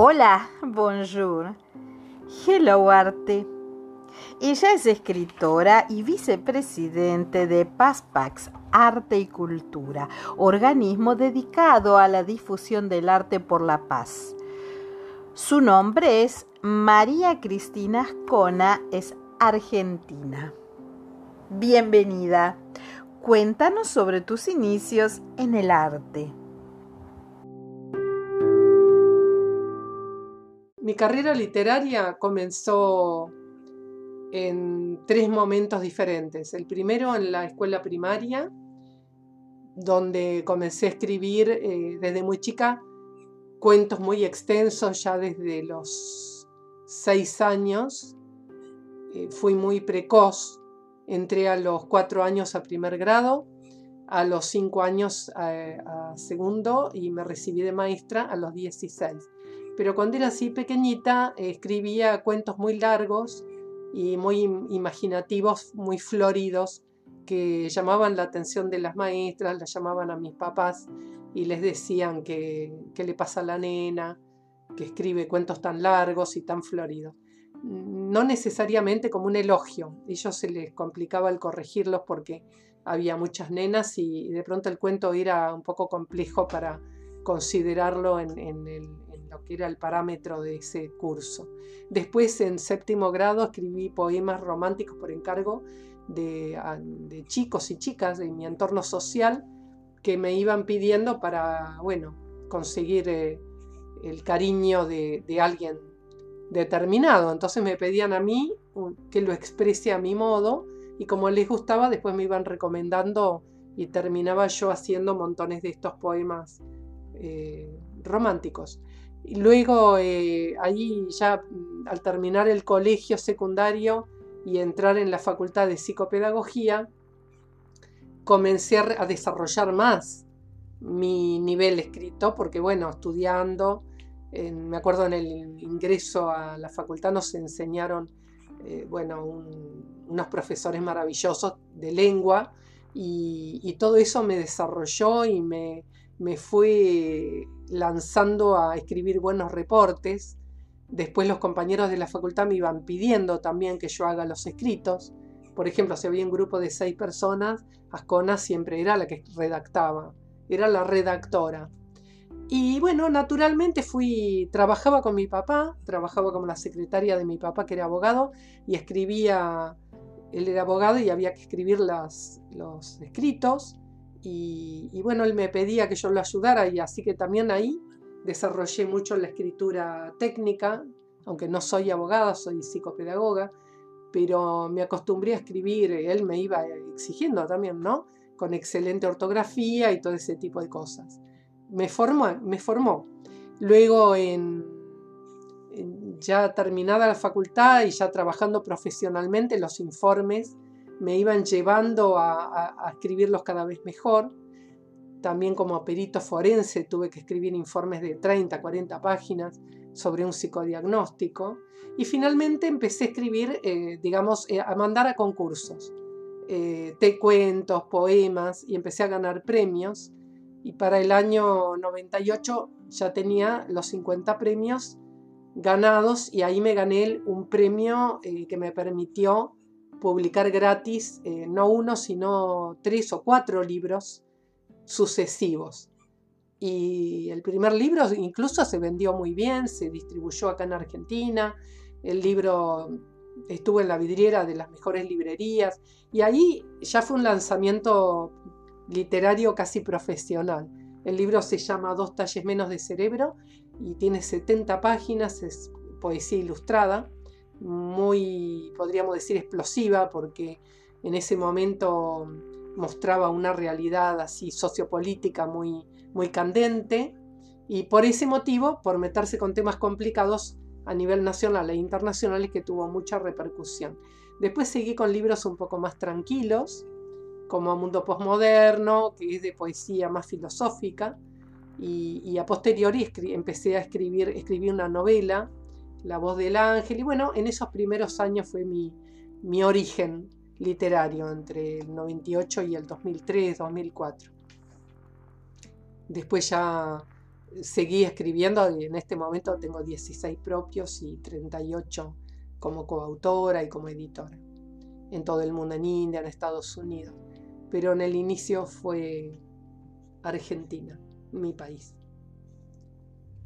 Hola, bonjour. Hello, Arte. Ella es escritora y vicepresidente de PASPAX Arte y Cultura, organismo dedicado a la difusión del arte por la paz. Su nombre es María Cristina Ascona, es argentina. Bienvenida. Cuéntanos sobre tus inicios en el arte. Mi carrera literaria comenzó en tres momentos diferentes. El primero en la escuela primaria, donde comencé a escribir eh, desde muy chica cuentos muy extensos, ya desde los seis años. Eh, fui muy precoz, entré a los cuatro años a primer grado, a los cinco años a, a segundo y me recibí de maestra a los 16 pero cuando era así pequeñita escribía cuentos muy largos y muy imaginativos, muy floridos, que llamaban la atención de las maestras, las llamaban a mis papás y les decían que, qué le pasa a la nena, que escribe cuentos tan largos y tan floridos. No necesariamente como un elogio, ellos se les complicaba el corregirlos porque había muchas nenas y de pronto el cuento era un poco complejo para considerarlo en el, lo que era el parámetro de ese curso. Después, en séptimo grado, escribí poemas románticos por encargo de, chicos y chicas de mi entorno social que me iban pidiendo para, bueno, conseguir eh, el cariño de, alguien determinado. Entonces me pedían a mí que lo exprese a mi modo y como les gustaba, después me iban recomendando y terminaba yo haciendo montones de estos poemas eh, románticos. Y luego, eh, ahí ya mm, al terminar el colegio secundario y entrar en la facultad de psicopedagogía, comencé a desarrollar más mi nivel escrito, porque bueno, estudiando, me acuerdo en el ingreso a la facultad nos enseñaron, eh, bueno, unos profesores maravillosos de lengua y, todo eso me desarrolló y me, me fue lanzando a escribir buenos reportes. Después los compañeros de la facultad me iban pidiendo también que yo haga los escritos. Por ejemplo, si había un grupo de seis personas, Ascona siempre era la que redactaba, era la redactora. Y bueno, naturalmente fui, trabajaba con mi papá, trabajaba como la secretaria de mi papá, que era abogado, y escribía, él era abogado y había que escribir los escritos. Y, bueno, él me pedía que yo lo ayudara y así que también ahí desarrollé mucho la escritura técnica, aunque no soy abogada, soy psicopedagoga, pero me acostumbré a escribir, él me iba exigiendo también, ¿no? Con excelente ortografía y todo ese tipo de cosas. Me formó, me formó. Luego, en, ya terminada la facultad y ya trabajando profesionalmente, los informes me iban llevando a, escribirlos cada vez mejor. También como perito forense tuve que escribir informes de 30, 40 páginas sobre un psicodiagnóstico. Y finalmente empecé a escribir, eh, digamos, eh, a mandar a concursos. Eh, cuentos, poemas, y empecé a ganar premios. Y para el año 98 ya tenía los 50 premios ganados y ahí me gané un premio que me permitió publicar gratis eh, no uno, sino tres o cuatro libros sucesivos. Y el primer libro incluso se vendió muy bien, se distribuyó acá en Argentina, el libro estuvo en la vidriera de las mejores librerías y ahí ya fue un lanzamiento literario casi profesional. El libro se llama Dos talles menos de cerebro y tiene 70 páginas, es poesía ilustrada muy, podríamos decir, explosiva, porque en ese momento mostraba una realidad así sociopolítica muy, muy candente, y por ese motivo, por meterse con temas complicados a nivel nacional e internacional, que tuvo mucha repercusión. Después seguí con libros un poco más tranquilos, como Mundo Postmoderno, que es de poesía más filosófica, y, a posteriori empecé a escribir, escribí una novela la voz del ángel. Y bueno, en esos primeros años fue mi, mi origen literario, entre el 98 y el 2003, 2004. Después ya seguí escribiendo y en este momento tengo 16 propios y 38 como coautora y como editora en todo el mundo, en India, en Estados Unidos. Pero en el inicio fue Argentina, mi país,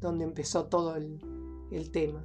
donde empezó todo el, el tema.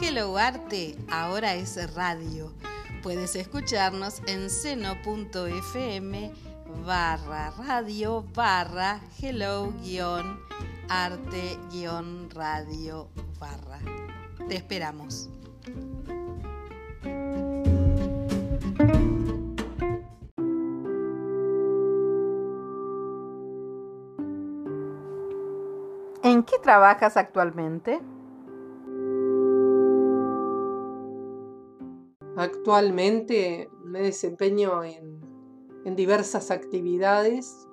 Hello Arte, ahora es radio. Puedes escucharnos en seno.fm barra radio barra hello guion arte guion radio barra. Te esperamos. ¿En qué trabajas actualmente? Actualmente me desempeño en, diversas actividades.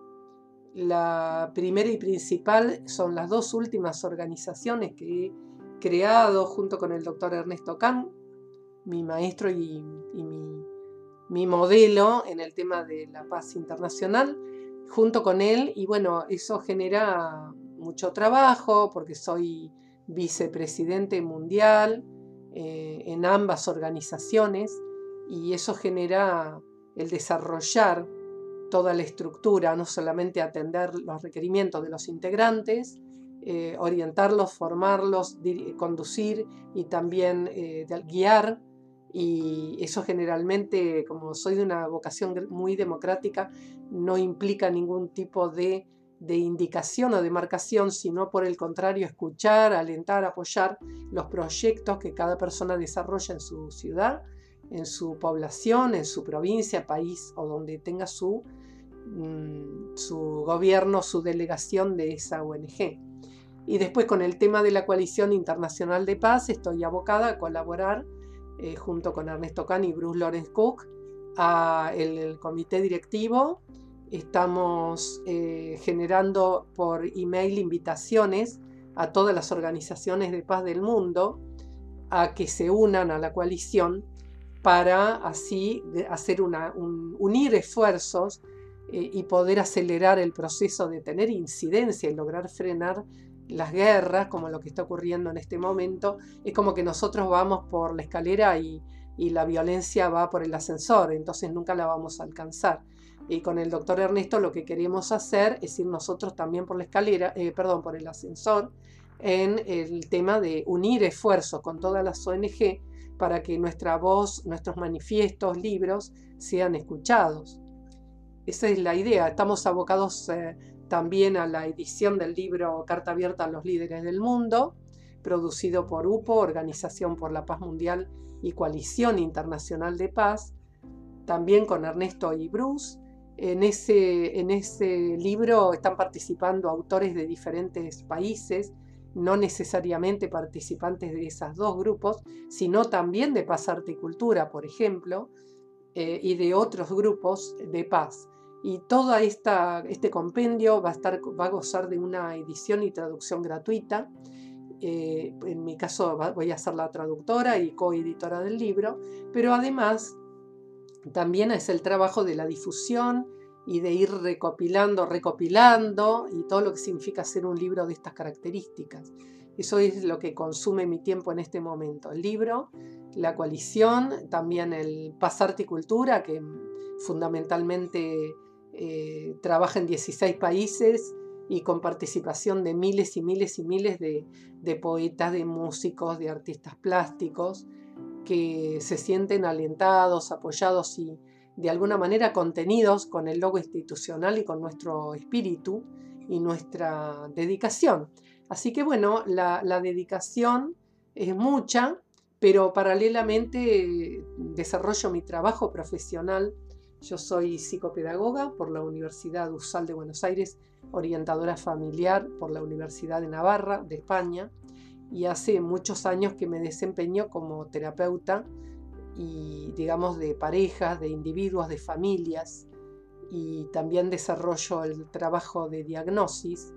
La primera y principal son las dos últimas organizaciones que he creado junto con el doctor Ernesto Kahn, mi maestro y, mi, mi modelo en el tema de la paz internacional, junto con él. Y bueno, eso genera mucho trabajo porque soy vicepresidente mundial eh, en ambas organizaciones y eso genera el desarrollar toda la estructura, no solamente atender los requerimientos de los integrantes, eh, orientarlos, formarlos, conducir y también eh, guiar. Y eso generalmente, como soy de una vocación muy democrática, no implica ningún tipo de de indicación o de marcación, sino por el contrario escuchar, alentar, apoyar los proyectos que cada persona desarrolla en su ciudad, en su población, en su provincia, país o donde tenga su, mm, su gobierno, su delegación de esa ONG. Y después con el tema de la Coalición Internacional de Paz estoy abocada a colaborar eh, junto con Ernesto Can y Bruce Lawrence Cook a el comité directivo Estamos eh, generando por email invitaciones a todas las organizaciones de paz del mundo a que se unan a la coalición para así hacer una, unir esfuerzos eh, y poder acelerar el proceso de tener incidencia y lograr frenar las guerras, como lo que está ocurriendo en este momento. Es como que nosotros vamos por la escalera y, y la violencia va por el ascensor, entonces nunca la vamos a alcanzar. Y con el doctor Ernesto lo que queremos hacer es ir nosotros también por la escalera, eh, perdón, por el ascensor, en el tema de unir esfuerzos con todas las ONG para que nuestra voz, nuestros manifiestos, libros sean escuchados. Esa es la idea. Estamos abocados eh, también a la edición del libro Carta Abierta a los Líderes del Mundo, producido por UPO, Organización por la Paz Mundial y Coalición Internacional de Paz, también con Ernesto y Bruce, en ese, en ese libro están participando autores de diferentes países, no necesariamente participantes de esos dos grupos, sino también de Paz Arte y Cultura, por ejemplo, eh, y de otros grupos de paz. Y todo este compendio va a, estar, va a gozar de una edición y traducción gratuita. Eh, en mi caso voy a ser la traductora y coeditora del libro, pero además también es el trabajo de la difusión y de ir recopilando, recopilando y todo lo que significa hacer un libro de estas características. Eso es lo que consume mi tiempo en este momento. El libro, la coalición, también el Paz Arte y Cultura, que fundamentalmente eh, trabaja en 16 países y con participación de miles y miles y miles de, de poetas, de músicos, de artistas plásticos, que se sienten alentados, apoyados y, de alguna manera contenidos con el logo institucional y con nuestro espíritu y nuestra dedicación. Así que bueno, la, dedicación es mucha, pero paralelamente desarrollo mi trabajo profesional. Yo soy psicopedagoga por la Universidad USAL de Buenos Aires, orientadora familiar por la Universidad de Navarra, de España, y hace muchos años que me desempeño como terapeuta y digamos de parejas, de individuos, de familias y también desarrollo el trabajo de diagnosis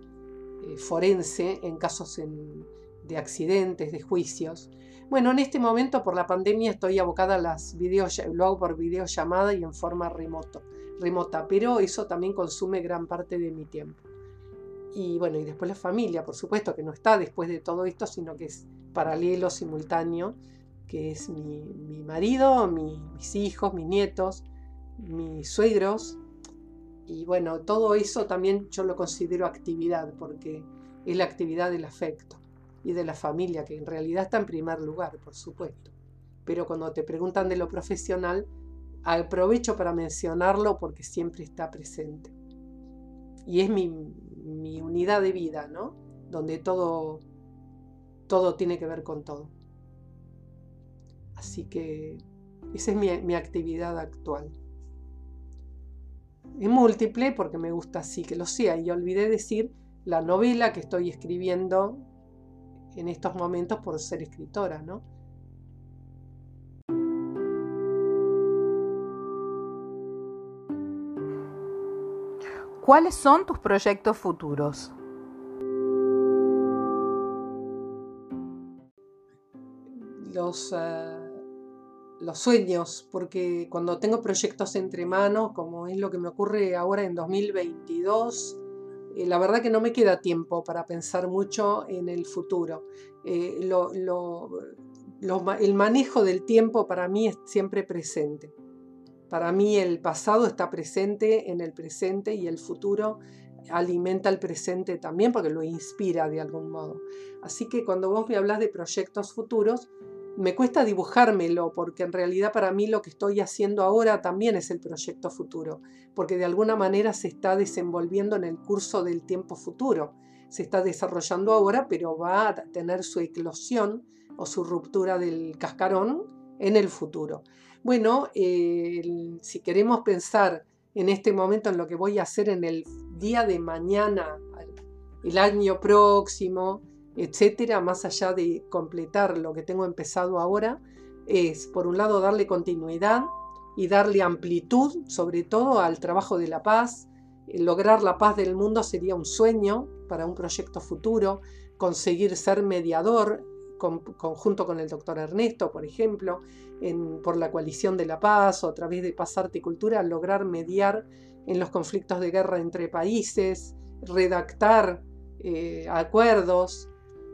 eh, forense en casos de accidentes, de juicios. Bueno, en este momento por la pandemia estoy abocada a las videos, lo hago por videollamada y en forma remoto, remota, pero eso también consume gran parte de mi tiempo. Y bueno, y después la familia, por supuesto, que no está después de todo esto, sino que es paralelo, simultáneo, que es mi, marido, mis hijos, mis nietos, mis suegros. Y bueno, todo eso también yo lo considero actividad, porque es la actividad del afecto y de la familia, que en realidad está en primer lugar, por supuesto. Pero cuando te preguntan de lo profesional, aprovecho para mencionarlo porque siempre está presente. Y es mi, mi unidad de vida, ¿no? Donde todo, todo tiene que ver con todo. Así que esa es mi, actividad actual. Es múltiple porque me gusta así que lo sea. Y olvidé decir la novela que estoy escribiendo en estos momentos por ser escritora, ¿no? ¿Cuáles son tus proyectos futuros? Los, eh, los sueños, porque cuando tengo proyectos entre manos, como es lo que me ocurre ahora en 2022, eh, la verdad que no me queda tiempo para pensar mucho en el futuro. Eh, el manejo del tiempo para mí es siempre presente. Para mí el pasado está presente en el presente y el futuro alimenta el presente también porque lo inspira de algún modo. Así que cuando vos me hablas de proyectos futuros, me cuesta dibujármelo porque en realidad para mí lo que estoy haciendo ahora también es el proyecto futuro, porque de alguna manera se está desenvolviendo en el curso del tiempo futuro. Se está desarrollando ahora, pero va a tener su eclosión o su ruptura del cascarón en el futuro. Bueno, si queremos pensar en este momento en lo que voy a hacer en el día de mañana, el año próximo, etcétera, más allá de completar lo que tengo empezado ahora, es por un lado darle continuidad y darle amplitud, sobre todo al trabajo de la paz. Lograr la paz del mundo sería un sueño para un proyecto futuro, conseguir ser mediador conjunto con el doctor Ernesto, por ejemplo, por la coalición de la paz o a través de Paz, Arte y Cultura, lograr mediar en los conflictos de guerra entre países, redactar eh, acuerdos,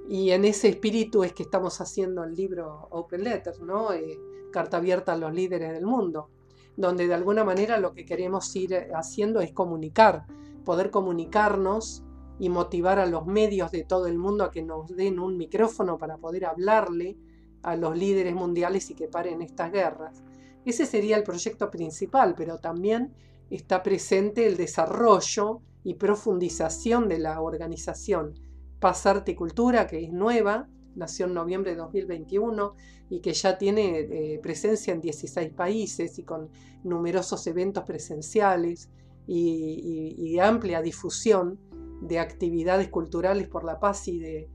y en ese espíritu es que estamos haciendo el libro Open Letters, ¿no? Eh, carta abierta a los líderes del mundo, donde de alguna manera lo que queremos ir haciendo es comunicar, poder comunicarnos y motivar a los medios de todo el mundo a que nos den un micrófono para poder hablarle a los líderes mundiales y que paren estas guerras. Ese sería el proyecto principal, pero también está presente el desarrollo y profundización de la organización Paz Arte y Cultura, que es nueva, nació en noviembre de 2021 y que ya tiene eh, presencia en 16 países y con numerosos eventos presenciales y amplia difusión de actividades culturales por la paz y de,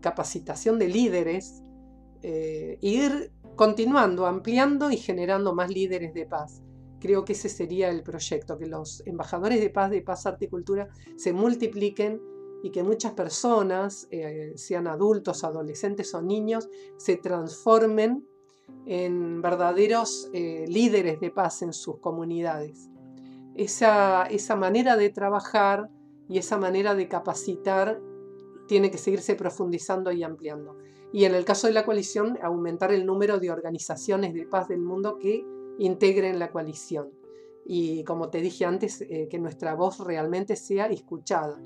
capacitación de líderes, eh, ir continuando, ampliando y generando más líderes de paz. Creo que ese sería el proyecto, que los embajadores de paz, de paz, arte y cultura, se multipliquen y que muchas personas, eh, sean adultos, adolescentes o niños, se transformen en verdaderos eh, líderes de paz en sus comunidades. Esa, esa manera de trabajar y esa manera de capacitar tiene que seguirse profundizando y ampliando. Y en el caso de la coalición, aumentar el número de organizaciones de paz del mundo que integren la coalición. Y como te dije antes, eh, que nuestra voz realmente sea escuchada.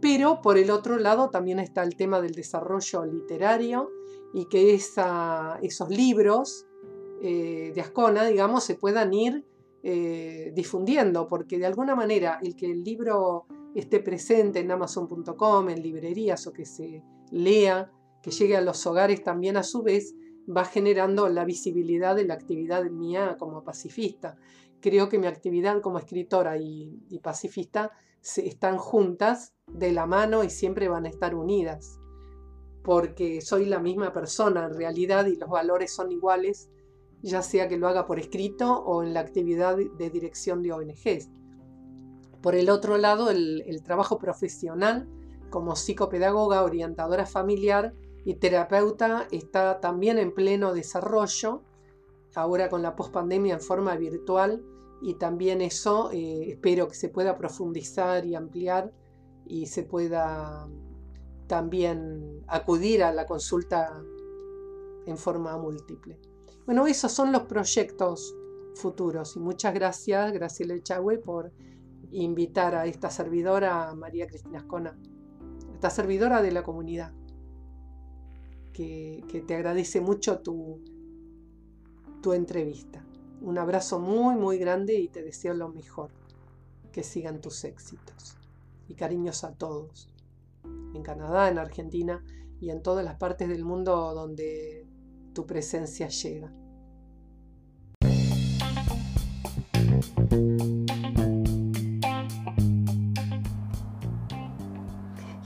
Pero por el otro lado también está el tema del desarrollo literario y que esos libros eh, de Ascona, digamos, se puedan ir eh, difundiendo, porque de alguna manera el que el libro esté presente en amazon.com, en librerías o que se lea, que llegue a los hogares también a su vez, va generando la visibilidad de la actividad mía como pacifista. Creo que mi actividad como escritora y, pacifista están juntas de la mano y siempre van a estar unidas, porque soy la misma persona en realidad y los valores son iguales, ya sea que lo haga por escrito o en la actividad de dirección de ONGs. Por el otro lado, el, trabajo profesional como psicopedagoga, orientadora familiar, y terapeuta está también en pleno desarrollo, ahora con la pospandemia en forma virtual, y también eso eh, espero que se pueda profundizar y ampliar y se pueda también acudir a la consulta en forma múltiple. Bueno, esos son los proyectos futuros y muchas gracias, Graciela Echagüe, por invitar a esta servidora, María Cristina Ascona, esta servidora de la comunidad que, te agradece mucho tu, tu entrevista. Un abrazo muy, muy grande y te deseo lo mejor. Que sigan tus éxitos. Y cariños a todos. En Canadá, en Argentina y en todas las partes del mundo donde tu presencia llega.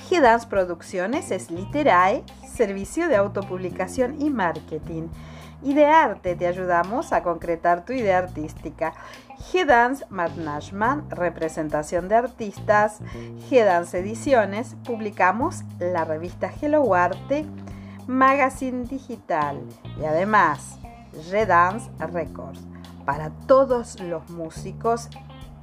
G-Dance Producciones es Literae servicio de autopublicación y marketing. Y de arte te ayudamos a concretar tu idea artística. G-Dance Management, representación de artistas. G-Dance Ediciones, publicamos la revista Hello Arte, magazine digital y además G-Dance Records para todos los músicos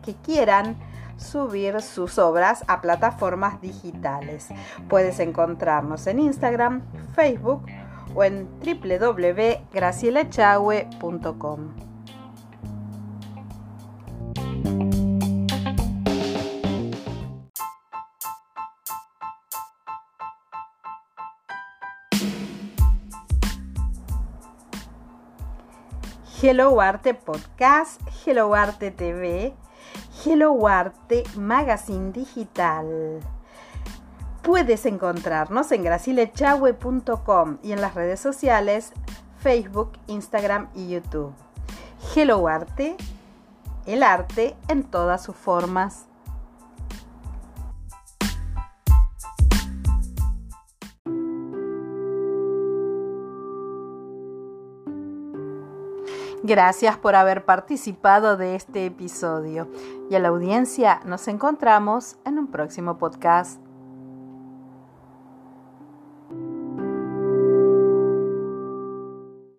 que quieran subir sus obras a plataformas digitales. Puedes encontrarnos en Instagram, Facebook o en www.gracielechagüe.com. Hello Arte Podcast, Hello Arte TV, Hello Arte Magazine Digital. Puedes encontrarnos en gracilechagüe.com y en las redes sociales Facebook, Instagram y YouTube. Hello Arte, el arte en todas sus formas. Gracias por haber participado de este episodio y a la audiencia nos encontramos en un próximo podcast.